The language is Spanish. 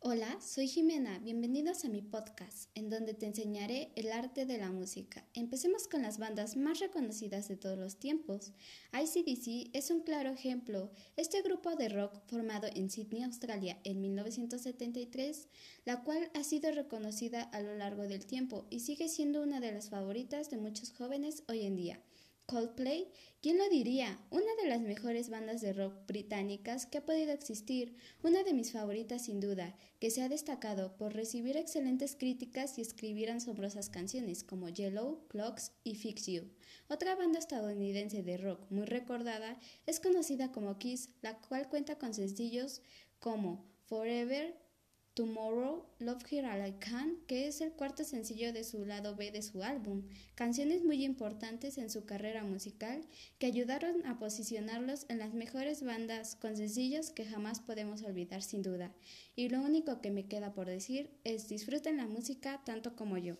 Hola, soy Jimena, bienvenidos a mi podcast, en donde te enseñaré el arte de la música. Empecemos con las bandas más reconocidas de todos los tiempos. ICDC es un claro ejemplo. Este grupo de rock formado en Sydney, Australia, en 1973, la cual ha sido reconocida a lo largo del tiempo y sigue siendo una de las favoritas de muchos jóvenes hoy en día. Coldplay, ¿quién lo diría? Una de las mejores bandas de rock británicas que ha podido existir, una de mis favoritas sin duda, que se ha destacado por recibir excelentes críticas y escribir asombrosas canciones como Yellow, Clocks y Fix You. Otra banda estadounidense de rock muy recordada es conocida como Kiss, la cual cuenta con sencillos como Forever, Tomorrow, Love Here I Can, que es el cuarto sencillo de su lado B de su álbum, canciones muy importantes en su carrera musical que ayudaron a posicionarlos en las mejores bandas con sencillos que jamás podemos olvidar sin duda. Y lo único que me queda por decir es disfruten la música tanto como yo.